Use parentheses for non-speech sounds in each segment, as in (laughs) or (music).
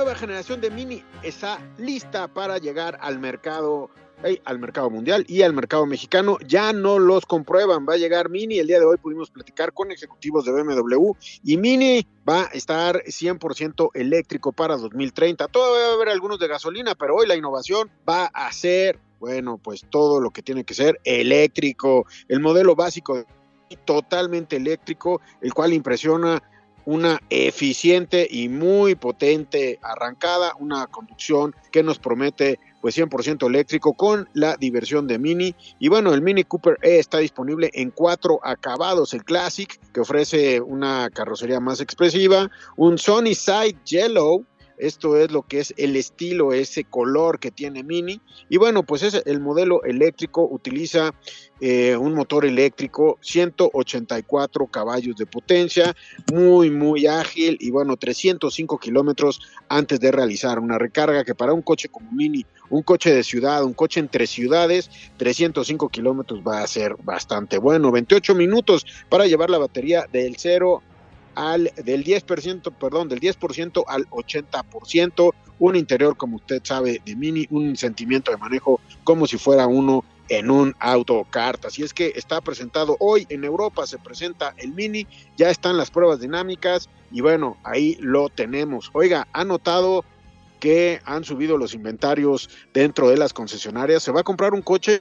Nueva generación de Mini está lista para llegar al mercado al mercado mundial y al mercado mexicano. Ya no los comprueban. Va a llegar Mini. El día de hoy pudimos platicar con ejecutivos de BMW y Mini va a estar 100% eléctrico para 2030. Todavía va a haber algunos de gasolina, pero hoy la innovación va a ser, bueno, pues todo lo que tiene que ser eléctrico. El modelo básico totalmente eléctrico, el cual impresiona una eficiente y muy potente arrancada, una conducción que nos promete pues 100% eléctrico con la diversión de Mini. Y bueno, el Mini Cooper E está disponible en cuatro acabados. El Classic, que ofrece una carrocería más expresiva, un Sony Side Yellow, esto es lo que es el estilo, ese color que tiene Mini. Y bueno, pues es el modelo eléctrico utiliza eh, un motor eléctrico, 184 caballos de potencia, muy, muy ágil y bueno, 305 kilómetros antes de realizar una recarga que para un coche como Mini, un coche de ciudad, un coche entre ciudades, 305 kilómetros va a ser bastante bueno. 28 minutos para llevar la batería del 0 al del 10%, perdón, del 10% al 80%, un interior como usted sabe de Mini, un sentimiento de manejo como si fuera uno en un auto kart. Así es que está presentado hoy en Europa, se presenta el Mini, ya están las pruebas dinámicas y bueno, ahí lo tenemos. Oiga, ha notado que han subido los inventarios dentro de las concesionarias. Se va a comprar un coche,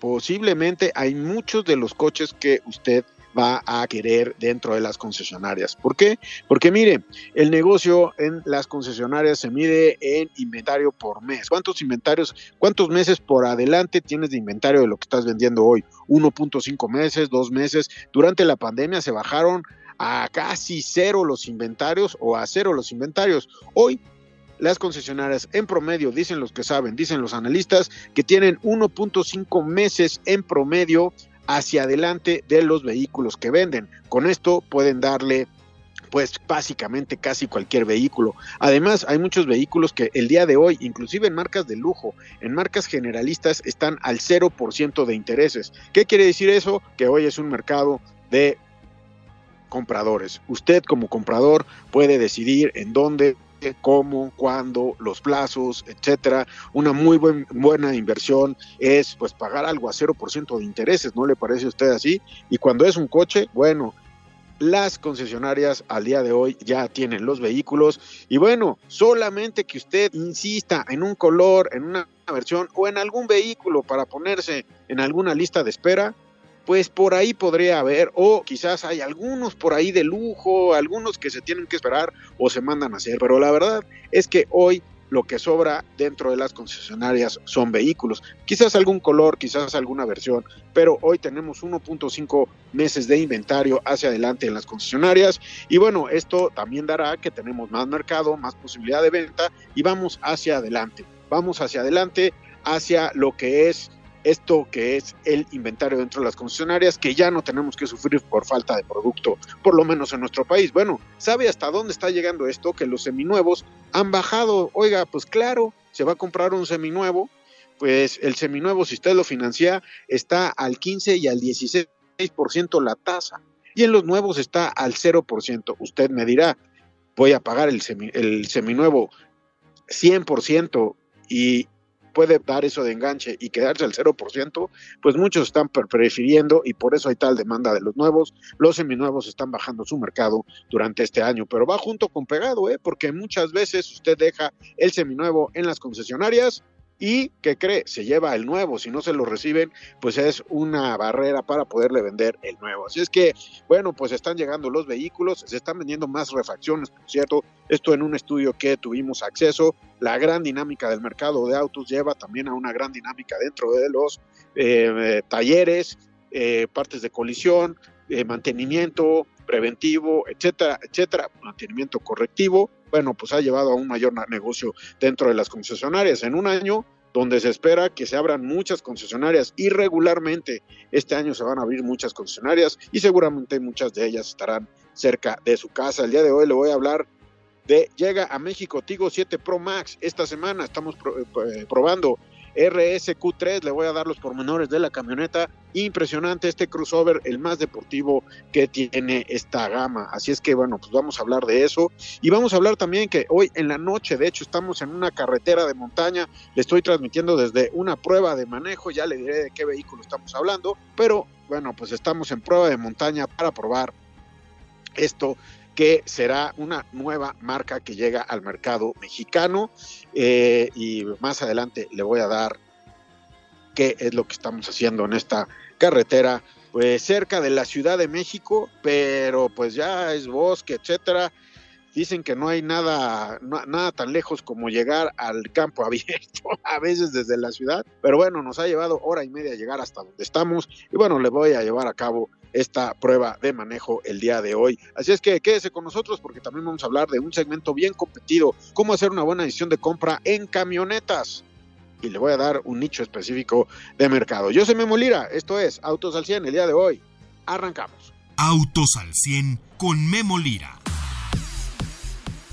posiblemente hay muchos de los coches que usted va a querer dentro de las concesionarias. ¿Por qué? Porque mire, el negocio en las concesionarias se mide en inventario por mes. ¿Cuántos inventarios, cuántos meses por adelante tienes de inventario de lo que estás vendiendo hoy? 1.5 meses, 2 meses. Durante la pandemia se bajaron a casi cero los inventarios o a cero los inventarios. Hoy las concesionarias en promedio, dicen los que saben, dicen los analistas, que tienen 1.5 meses en promedio hacia adelante de los vehículos que venden. Con esto pueden darle pues básicamente casi cualquier vehículo. Además, hay muchos vehículos que el día de hoy, inclusive en marcas de lujo, en marcas generalistas, están al 0% de intereses. ¿Qué quiere decir eso? Que hoy es un mercado de compradores. Usted como comprador puede decidir en dónde cómo, cuándo, los plazos, etcétera. Una muy buena inversión es pues pagar algo a 0% de intereses, ¿no le parece a usted así? Y cuando es un coche, bueno, las concesionarias al día de hoy ya tienen los vehículos y bueno, solamente que usted insista en un color, en una versión o en algún vehículo para ponerse en alguna lista de espera, pues por ahí podría haber, o quizás hay algunos por ahí de lujo, algunos que se tienen que esperar o se mandan a hacer, pero la verdad es que hoy lo que sobra dentro de las concesionarias son vehículos, quizás algún color, quizás alguna versión, pero hoy tenemos 1.5 meses de inventario hacia adelante en las concesionarias y bueno, esto también dará que tenemos más mercado, más posibilidad de venta y vamos hacia adelante, vamos hacia adelante hacia lo que es esto que es el inventario dentro de las concesionarias, que ya no tenemos que sufrir por falta de producto, por lo menos en nuestro país. Bueno, ¿sabe hasta dónde está llegando esto? Que los seminuevos han bajado. Oiga, pues claro, se va a comprar un seminuevo, pues el seminuevo, si usted lo financia, está al 15 y al 16% la tasa. Y en los nuevos está al 0%. Usted me dirá, voy a pagar el, semi, el seminuevo 100% y puede dar eso de enganche y quedarse al 0%, pues muchos están prefiriendo y por eso hay tal demanda de los nuevos. Los seminuevos están bajando su mercado durante este año, pero va junto con pegado, ¿eh? porque muchas veces usted deja el seminuevo en las concesionarias y que cree, se lleva el nuevo, si no se lo reciben, pues es una barrera para poderle vender el nuevo. Así es que, bueno, pues están llegando los vehículos, se están vendiendo más refacciones, por cierto, esto en un estudio que tuvimos acceso, la gran dinámica del mercado de autos lleva también a una gran dinámica dentro de los eh, talleres, eh, partes de colisión, eh, mantenimiento preventivo, etcétera, etcétera, mantenimiento correctivo, bueno, pues ha llevado a un mayor negocio dentro de las concesionarias. En un año donde se espera que se abran muchas concesionarias y regularmente este año se van a abrir muchas concesionarias y seguramente muchas de ellas estarán cerca de su casa. El día de hoy le voy a hablar de llega a México Tigo 7 Pro Max. Esta semana estamos eh, probando RSQ3, le voy a dar los pormenores de la camioneta. Impresionante este crossover, el más deportivo que tiene esta gama. Así es que bueno, pues vamos a hablar de eso. Y vamos a hablar también que hoy en la noche, de hecho, estamos en una carretera de montaña. Le estoy transmitiendo desde una prueba de manejo, ya le diré de qué vehículo estamos hablando. Pero bueno, pues estamos en prueba de montaña para probar esto que será una nueva marca que llega al mercado mexicano eh, y más adelante le voy a dar qué es lo que estamos haciendo en esta carretera pues cerca de la Ciudad de México pero pues ya es bosque etcétera dicen que no hay nada, nada tan lejos como llegar al campo (laughs) abierto, a veces desde la ciudad, pero bueno, nos ha llevado hora y media llegar hasta donde estamos y bueno, le voy a llevar a cabo esta prueba de manejo el día de hoy. Así es que quédese con nosotros porque también vamos a hablar de un segmento bien competido, cómo hacer una buena decisión de compra en camionetas. Y le voy a dar un nicho específico de mercado. Yo soy Memo Lira, esto es Autos al 100 el día de hoy. Arrancamos. Autos al 100 con Memo Lira.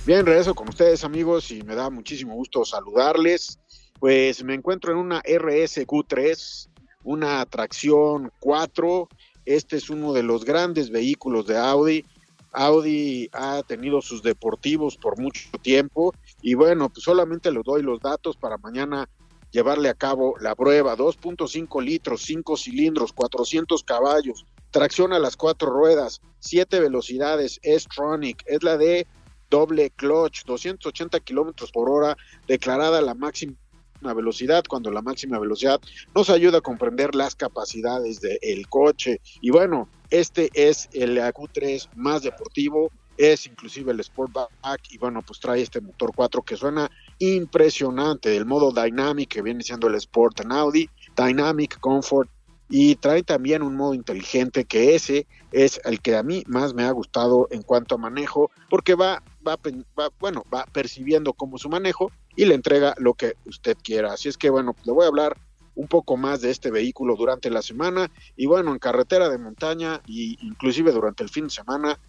Bien, regreso con ustedes amigos y me da muchísimo gusto saludarles. Pues me encuentro en una RSQ3, una tracción 4. Este es uno de los grandes vehículos de Audi. Audi ha tenido sus deportivos por mucho tiempo y bueno, pues solamente les doy los datos para mañana llevarle a cabo la prueba. 2.5 litros, 5 cilindros, 400 caballos, tracción a las cuatro ruedas, 7 velocidades, S-Tronic, es la de doble clutch, 280 kilómetros por hora, declarada la máxima velocidad, cuando la máxima velocidad nos ayuda a comprender las capacidades del coche. Y bueno, este es el AQ3 más deportivo, es inclusive el Sportback y bueno, pues trae este motor 4 que suena impresionante, el modo Dynamic que viene siendo el Sport en Audi, Dynamic Comfort y trae también un modo inteligente que ese es el que a mí más me ha gustado en cuanto a manejo porque va va, bueno, va percibiendo como su manejo y le entrega lo que usted quiera. Así es que bueno, le voy a hablar un poco más de este vehículo durante la semana y bueno, en carretera de montaña e inclusive durante el fin de semana,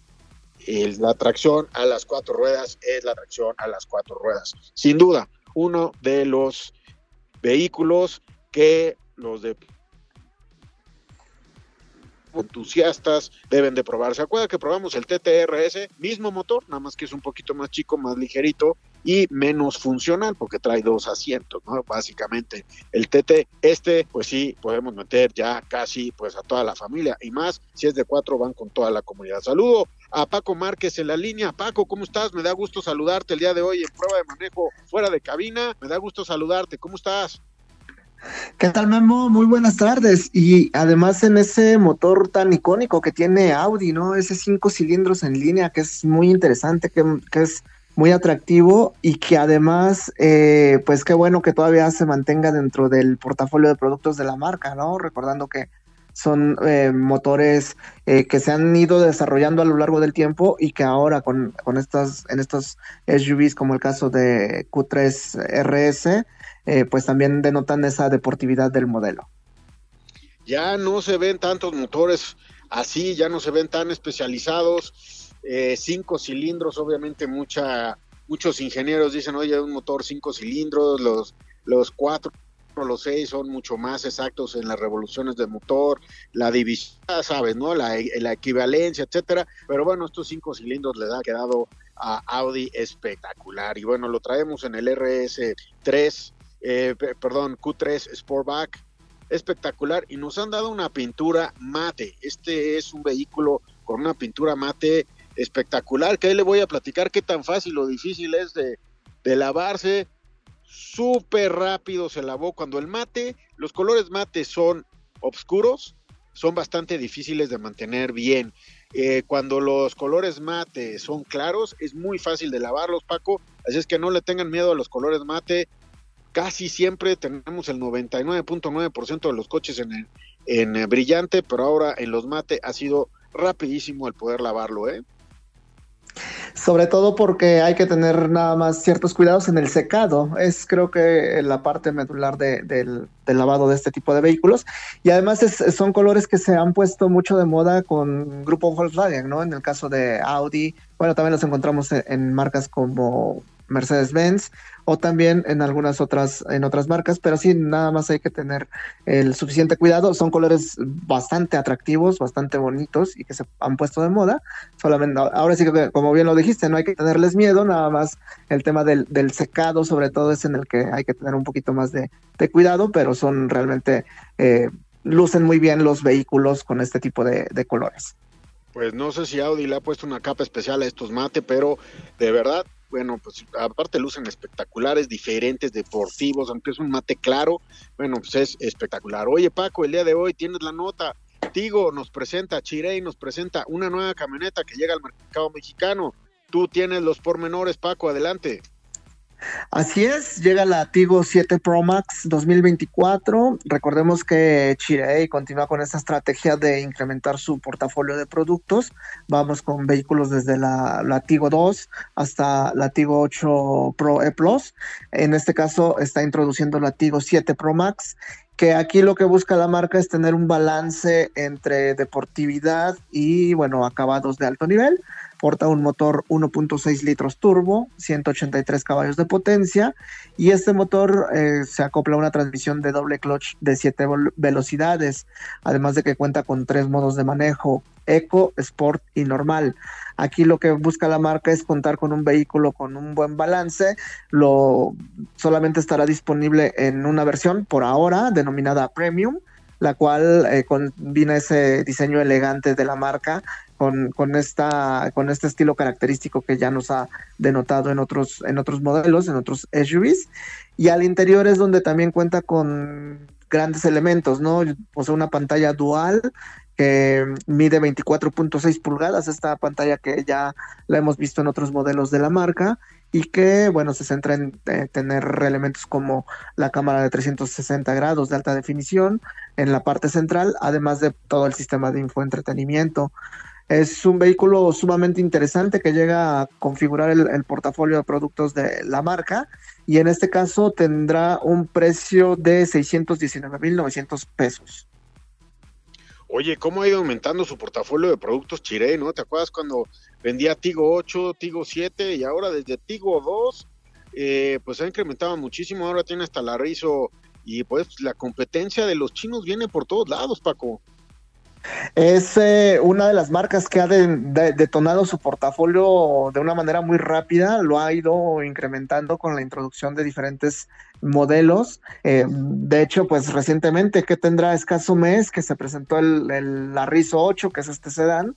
la tracción a las cuatro ruedas es la tracción a las cuatro ruedas. Sin duda, uno de los vehículos que los de entusiastas deben de probar. ¿Se acuerda que probamos el TTRS? Mismo motor, nada más que es un poquito más chico, más ligerito y menos funcional porque trae dos asientos, ¿no? Básicamente el TT, este pues sí podemos meter ya casi pues a toda la familia y más si es de cuatro van con toda la comunidad. Saludo a Paco Márquez en la línea. Paco, ¿cómo estás? Me da gusto saludarte el día de hoy en prueba de manejo fuera de cabina. Me da gusto saludarte. ¿Cómo estás? ¿Qué tal, Memo? Muy buenas tardes. Y además en ese motor tan icónico que tiene Audi, ¿no? Ese cinco cilindros en línea que es muy interesante, que, es muy atractivo y que además, eh, pues qué bueno que todavía se mantenga dentro del portafolio de productos de la marca, ¿no? Recordando que son eh, motores eh, que se han ido desarrollando a lo largo del tiempo y que ahora con, con estas, en estos SUVs como el caso de Q3 RS, eh, pues también denotan esa deportividad del modelo. Ya no se ven tantos motores así, ya no se ven tan especializados, eh, cinco cilindros, obviamente mucha, muchos ingenieros dicen, oye, un motor cinco cilindros, los, los cuatro los seis son mucho más exactos en las revoluciones del motor, la división, sabes, ¿no? La, equivalencia, etcétera. Pero bueno, estos cinco cilindros le ha quedado a Audi espectacular. Y bueno, lo traemos en el RS3 eh, perdón, Q3 Sportback, espectacular y nos han dado una pintura mate. Este es un vehículo con una pintura mate espectacular, que ahí le voy a platicar qué tan fácil o difícil es de, de lavarse. Súper rápido se lavó. Cuando el mate, los colores mate son oscuros, son bastante difíciles de mantener bien. Eh, cuando los colores mate son claros, es muy fácil de lavarlos, Paco. Así es que no le tengan miedo a los colores mate casi siempre tenemos el 99.9% de los coches en, en brillante, pero ahora en los mate ha sido rapidísimo el poder lavarlo, ¿eh? Sobre todo porque hay que tener nada más ciertos cuidados en el secado. Es creo que la parte medular del, lavado de este tipo de vehículos. Y además son colores que se han puesto mucho de moda con grupo Volkswagen, ¿no? En el caso de Audi, bueno, también los encontramos en marcas como Mercedes-Benz o también en algunas otras, en otras marcas, pero sí, nada más hay que tener el suficiente cuidado. Son colores bastante atractivos, bastante bonitos y que se han puesto de moda. Solamente, ahora sí que, como bien lo dijiste, no hay que tenerles miedo, nada más el tema del, secado, sobre todo, es en el que hay que tener un poquito más de, cuidado, pero son realmente, eh, lucen muy bien los vehículos con este tipo de, de colores. Pues no sé si Audi le ha puesto una capa especial a estos mate, pero de verdad bueno, pues aparte lucen espectaculares, diferentes, deportivos, aunque es un mate claro, bueno, pues es espectacular. Oye Paco, el día de hoy tienes la nota, Tigo nos presenta, Chirey nos presenta una nueva camioneta que llega al mercado mexicano. Tú tienes los pormenores, Paco, adelante. Así es, llega la Tigo 7 Pro Max 2024. Recordemos que Chirei continúa con esta estrategia de incrementar su portafolio de productos. Vamos con vehículos desde la, la Tigo 2 hasta la Tigo 8 Pro E Plus. En este caso está introduciendo la Tigo 7 Pro Max que aquí lo que busca la marca es tener un balance entre deportividad y, bueno, acabados de alto nivel porta un motor 1.6 litros turbo, 183 caballos de potencia y este motor eh, se acopla a una transmisión de doble clutch de 7 velocidades, además de que cuenta con tres modos de manejo, Eco, Sport y Normal. Aquí lo que busca la marca es contar con un vehículo con un buen balance. Lo solamente estará disponible en una versión por ahora denominada Premium, la cual eh, combina ese diseño elegante de la marca con, con, esta, con este estilo característico que ya nos ha denotado en otros, en otros modelos, en otros SUVs. Y al interior es donde también cuenta con grandes elementos, ¿no? Posee una pantalla dual que mide 24.6 pulgadas, esta pantalla que ya la hemos visto en otros modelos de la marca y que, bueno, se centra en eh, tener elementos como la cámara de 360 grados de alta definición en la parte central, además de todo el sistema de infoentretenimiento. Es un vehículo sumamente interesante que llega a configurar el, portafolio de productos de la marca y en este caso tendrá un precio de 619.900 pesos. Oye, ¿cómo ha ido aumentando su portafolio de productos Chiré, no? ¿Te acuerdas cuando vendía Tigo 8, Tigo 7 y ahora desde Tigo 2, eh, pues ha incrementado muchísimo, ahora tiene hasta la Rizo y pues la competencia de los chinos viene por todos lados, Paco. Es eh, una de las marcas que ha detonado su portafolio de una manera muy rápida, lo ha ido incrementando con la introducción de diferentes modelos. Eh, de hecho, pues recientemente, que tendrá escaso mes, que se presentó el, el 8, que es este sedán,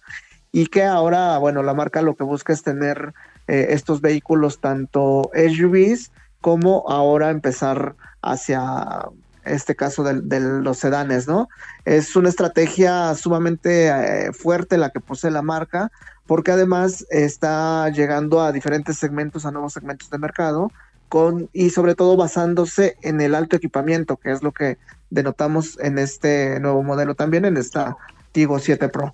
y que ahora, bueno, la marca lo que busca es tener eh, estos vehículos tanto SUVs como ahora empezar hacia este caso de, los sedanes, ¿no? Es una estrategia sumamente eh, fuerte la que posee la marca, porque además está llegando a diferentes segmentos, a nuevos segmentos de mercado, con, y sobre todo basándose en el alto equipamiento, que es lo que denotamos en este nuevo modelo también, en esta Tigo 7 Pro.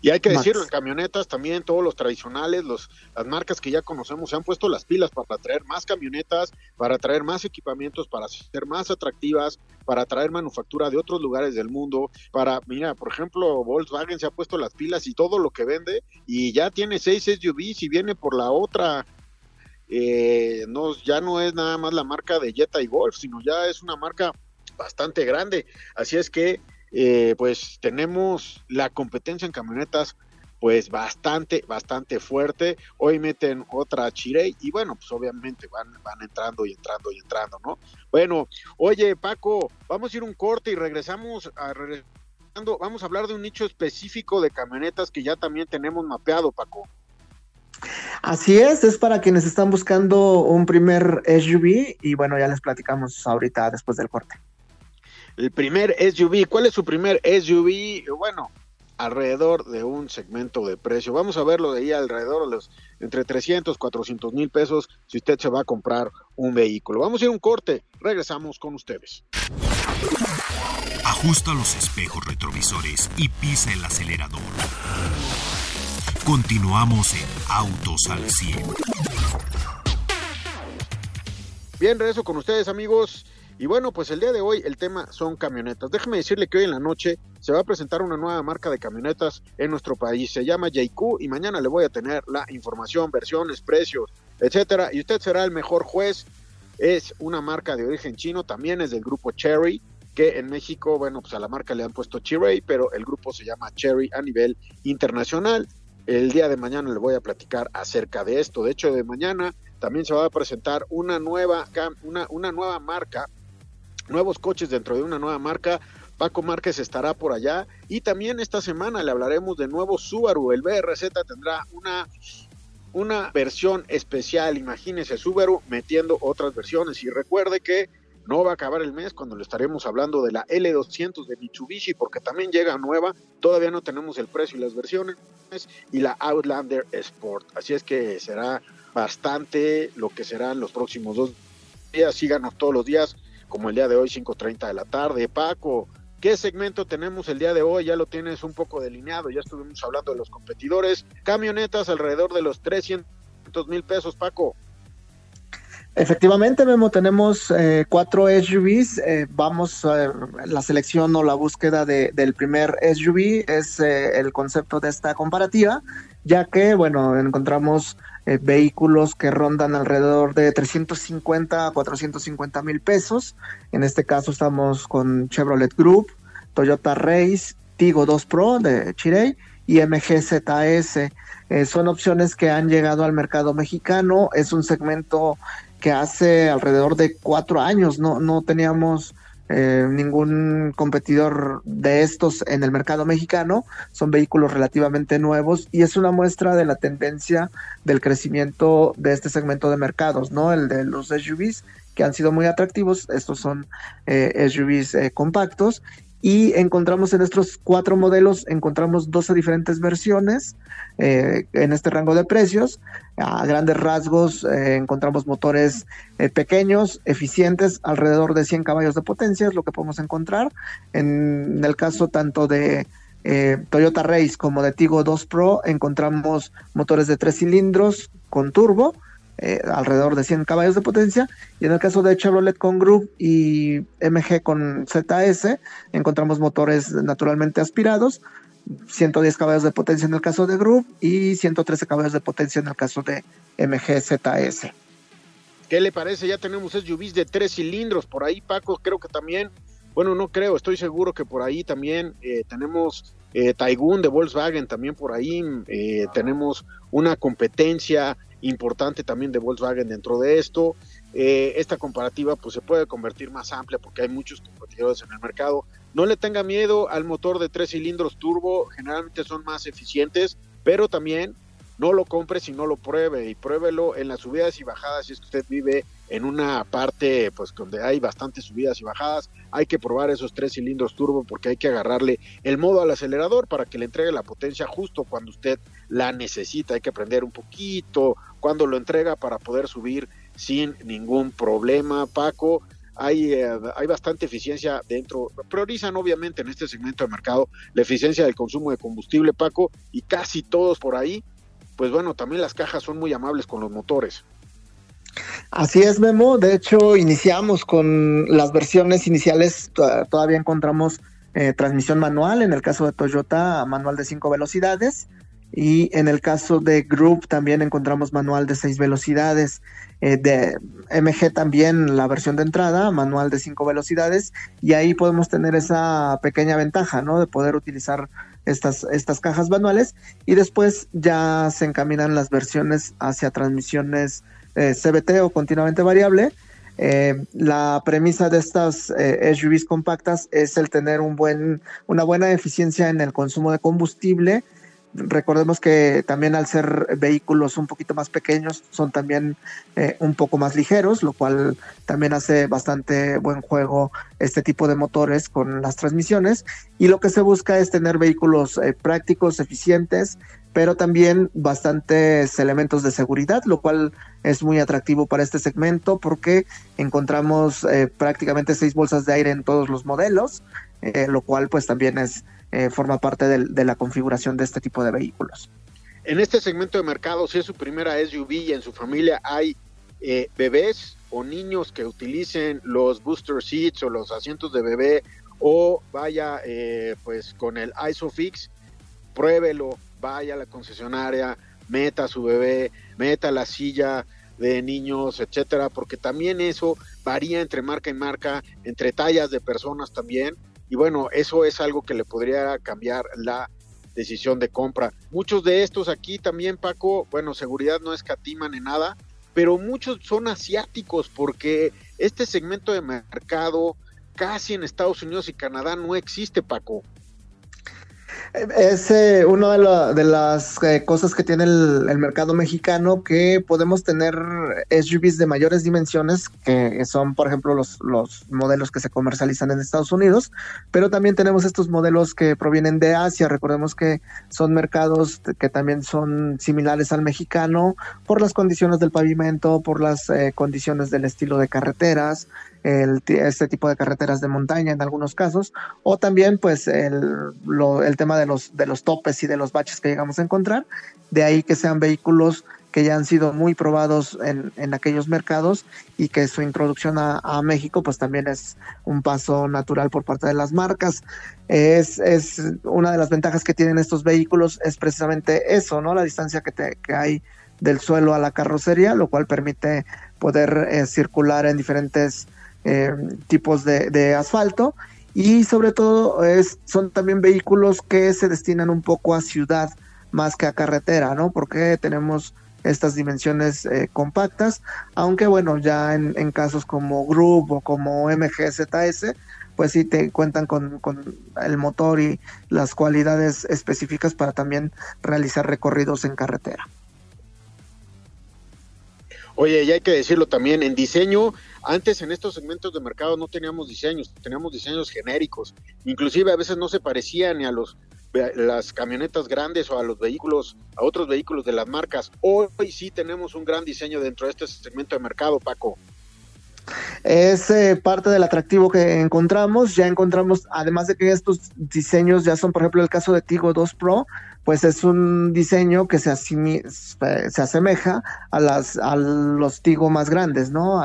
Y hay que decirlo, en camionetas también todos los tradicionales, los, las marcas que ya conocemos se han puesto las pilas para traer más camionetas, para traer más equipamientos, para ser más atractivas, para traer manufactura de otros lugares del mundo, para, mira, por ejemplo, Volkswagen se ha puesto las pilas y todo lo que vende y ya tiene seis SUVs y viene por la otra. Eh, no, ya no es nada más la marca de Jetta y Golf, sino ya es una marca bastante grande. Así es que eh, pues tenemos la competencia en camionetas pues bastante, bastante fuerte. Hoy meten otra Chirey y bueno, pues obviamente van, van entrando y entrando y entrando, ¿no? Bueno, oye Paco, vamos a ir un corte y regresamos a vamos a hablar de un nicho específico de camionetas que ya también tenemos mapeado, Paco. Así es, es para quienes están buscando un primer SUV y bueno, ya les platicamos ahorita después del corte el primer SUV. ¿Cuál es su primer SUV? Bueno, alrededor de un segmento de precio. Vamos a verlo de ahí alrededor de los entre 300, 400 mil pesos si usted se va a comprar un vehículo. Vamos a ir a un corte, regresamos con ustedes. Ajusta los espejos retrovisores y pisa el acelerador. Continuamos en Autos al 100. Bien, regreso con ustedes amigos. Y bueno, pues el día de hoy el tema son camionetas. Déjeme decirle que hoy en la noche se va a presentar una nueva marca de camionetas en nuestro país. Se llama JQ y mañana le voy a tener la información, versiones, precios, etcétera. Y usted será el mejor juez. Es una marca de origen chino, también es del grupo Cherry, que en México, bueno, pues a la marca le han puesto Cherry, pero el grupo se llama Cherry a nivel internacional. El día de mañana le voy a platicar acerca de esto. De hecho, de mañana también se va a presentar una nueva, una, una nueva marca nuevos coches dentro de una nueva marca. Paco Márquez estará por allá y también esta semana le hablaremos de nuevo Subaru. El BRZ tendrá una, una versión especial. Imagínese Subaru metiendo otras versiones y recuerde que no va a acabar el mes cuando le estaremos hablando de la L200 de Mitsubishi porque también llega nueva. Todavía no tenemos el precio y las versiones y la Outlander Sport. Así es que será bastante lo que serán los próximos dos días. Síganos todos los días como el día de hoy, 5.30 de la tarde. Paco, ¿qué segmento tenemos el día de hoy? Ya lo tienes un poco delineado, ya estuvimos hablando de los competidores. Camionetas alrededor de los 300 mil pesos, Paco. Efectivamente, Memo, tenemos eh, cuatro SUVs. Eh, vamos, a la selección o la búsqueda de, del primer SUV es eh, el concepto de esta comparativa, ya que, bueno, encontramos eh, vehículos que rondan alrededor de 350 a 450 mil pesos. En este caso estamos con Chevrolet Group, Toyota Race, Tigo 2 Pro de Chirey y MGZS. Eh, son opciones que han llegado al mercado mexicano. Es un segmento que hace alrededor de cuatro años no, no teníamos eh, ningún competidor de estos en el mercado mexicano. Son vehículos relativamente nuevos y es una muestra de la tendencia del crecimiento de este segmento de mercados, ¿no? El de los SUVs que han sido muy atractivos. Estos son eh, SUVs eh, compactos y encontramos en estos cuatro modelos, encontramos 12 diferentes versiones eh, en este rango de precios. A grandes rasgos eh, encontramos motores eh, pequeños, eficientes, alrededor de 100 caballos de potencia, es lo que podemos encontrar. En, el caso tanto de Toyota Race como de Tigo 2 Pro, encontramos motores de tres cilindros con turbo, eh, alrededor de 100 caballos de potencia. Y en el caso de Chevrolet con Group y MG con ZS, encontramos motores naturalmente aspirados, 110 caballos de potencia en el caso de Group y 113 caballos de potencia en el caso de MG ZS. ¿Qué le parece? Ya tenemos SUVs de tres cilindros por ahí, Paco. Creo que también, bueno, no creo, estoy seguro que por ahí también eh, tenemos eh, Taigun de Volkswagen, también por ahí eh, tenemos una competencia importante también de Volkswagen dentro de esto. Eh, esta comparativa pues se puede convertir más amplia porque hay muchos competidores en el mercado. No le tenga miedo al motor de tres cilindros turbo, generalmente son más eficientes, pero también no lo compre si no lo pruebe y pruébelo en las subidas y bajadas si es que usted vive en una parte pues donde hay bastantes subidas y bajadas, hay que probar esos tres cilindros turbo porque hay que agarrarle el modo al acelerador para que le entregue la potencia justo cuando usted la necesita, hay que aprender un poquito cuando lo entrega para poder subir sin ningún problema, Paco. Hay, eh, hay bastante eficiencia dentro, priorizan obviamente en este segmento de mercado la eficiencia del consumo de combustible, Paco, y casi todos por ahí pues bueno, también las cajas son muy amables con los motores. Así es, Memo. De hecho, iniciamos con las versiones iniciales, todavía encontramos eh, transmisión manual, en el caso de Toyota, manual de cinco velocidades, y en el caso de Group también encontramos manual de seis velocidades. Eh, de MG también la versión de entrada, manual de cinco velocidades, y ahí podemos tener esa pequeña ventaja, ¿no? De poder utilizar estas, estas cajas manuales y después ya se encaminan las versiones hacia transmisiones eh, CBT o continuamente variable. Eh, la premisa de estas eh, SUVs compactas es el tener un buen, una buena eficiencia en el consumo de combustible, recordemos que también al ser vehículos un poquito más pequeños, son también eh, un poco más ligeros, lo cual también hace bastante buen juego este tipo de motores con las transmisiones. Y lo que se busca es tener vehículos eh, prácticos, eficientes, pero también bastantes elementos de seguridad, lo cual es muy atractivo para este segmento porque encontramos eh, prácticamente seis bolsas de aire en todos los modelos, lo cual pues también es eh, forma parte de, la configuración de este tipo de vehículos. En este segmento de mercado, si es su primera SUV y en su familia hay eh, bebés o niños que utilicen los booster seats o los asientos de bebé o vaya eh, pues con el ISOFIX, pruébelo, vaya a la concesionaria, meta su bebé, meta la silla de niños, etcétera, porque también eso varía entre marca y marca, entre tallas de personas también. Y bueno, eso es algo que le podría cambiar la decisión de compra. Muchos de estos aquí también, Paco, bueno, seguridad no escatiman en nada, pero muchos son asiáticos porque este segmento de mercado casi en Estados Unidos y Canadá no existe, Paco. Es eh, una de, las eh, cosas que tiene el, mercado mexicano, que podemos tener SUVs de mayores dimensiones, que son, por ejemplo, los, los modelos que se comercializan en Estados Unidos, pero también tenemos estos modelos que provienen de Asia. Recordemos que son mercados que también son similares al mexicano por las condiciones del pavimento, por las eh, condiciones del estilo de carreteras, el, este tipo de carreteras de montaña en algunos casos, o también pues el, el tema de los, de los topes y de los baches que llegamos a encontrar, de ahí que sean vehículos que ya han sido muy probados en, en aquellos mercados y que su introducción a, a, México pues también es un paso natural por parte de las marcas. Es, es una de las ventajas que tienen estos vehículos es precisamente eso, ¿no? La distancia que, te, que hay del suelo a la carrocería, lo cual permite poder eh, circular en diferentes eh, tipos de, asfalto y sobre todo es, son también vehículos que se destinan un poco a ciudad más que a carretera, ¿no? Porque tenemos estas dimensiones eh, compactas, aunque bueno, ya en, casos como Group o como MGZS, pues sí te cuentan con, con, el motor y las cualidades específicas para también realizar recorridos en carretera. Oye, y hay que decirlo también, en diseño, antes en estos segmentos de mercado no teníamos diseños, teníamos diseños genéricos, inclusive a veces no se parecían ni a los las camionetas grandes o a los vehículos, a otros vehículos de las marcas. Hoy sí tenemos un gran diseño dentro de este segmento de mercado, Paco. Es eh, parte del atractivo que encontramos. Ya encontramos, además de que estos diseños ya son, por ejemplo, el caso de Tigo 2 Pro, pues es un diseño que se, se asemeja a, las, a los Tigo más grandes, ¿no?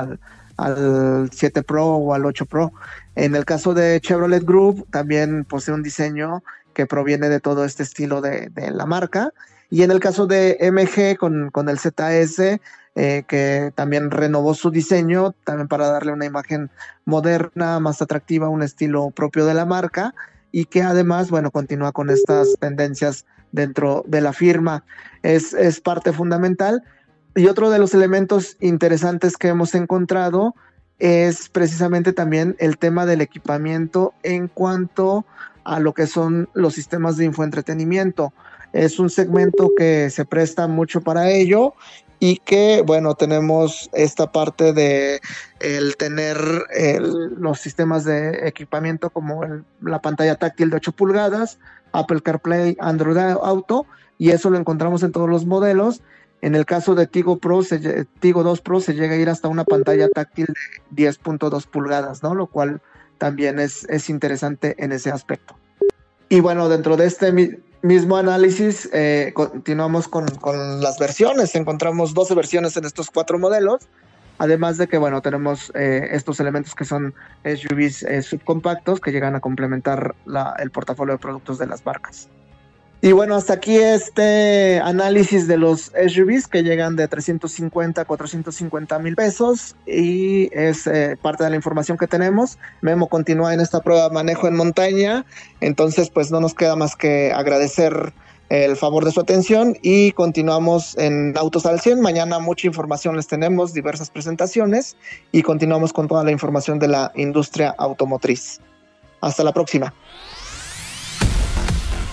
Al 7 Pro o al 8 Pro. En el caso de Chevrolet Group, también posee un diseño que proviene de todo este estilo de, la marca. Y en el caso de MG con, con el ZS, eh, que también renovó su diseño, también para darle una imagen moderna, más atractiva, un estilo propio de la marca, y que además, bueno, continúa con estas tendencias dentro de la firma. Es, es parte fundamental. Y otro de los elementos interesantes que hemos encontrado es precisamente también el tema del equipamiento en cuanto a lo que son los sistemas de infoentretenimiento. Es un segmento que se presta mucho para ello y que, bueno, tenemos esta parte de el tener los sistemas de equipamiento como la pantalla táctil de 8 pulgadas, Apple CarPlay, Android Auto, y eso lo encontramos en todos los modelos. En el caso de Tigo Pro, Tigo 2 Pro se llega a ir hasta una pantalla táctil de 10.2 pulgadas, ¿no? Lo cual también es, es interesante en ese aspecto. Y bueno, dentro de este mismo análisis, eh, continuamos con, con, las versiones. Encontramos 12 versiones en estos cuatro modelos. Además de que, bueno, tenemos eh, estos elementos que son SUVs eh, subcompactos que llegan a complementar el portafolio de productos de las marcas. Y bueno, hasta aquí este análisis de los SUVs que llegan de 350 a 450 mil pesos y es eh, parte de la información que tenemos. Memo continúa en esta prueba de manejo en montaña, entonces pues no nos queda más que agradecer el favor de su atención y continuamos en Autos al 100. Mañana mucha información les tenemos, diversas presentaciones y continuamos con toda la información de la industria automotriz. Hasta la próxima.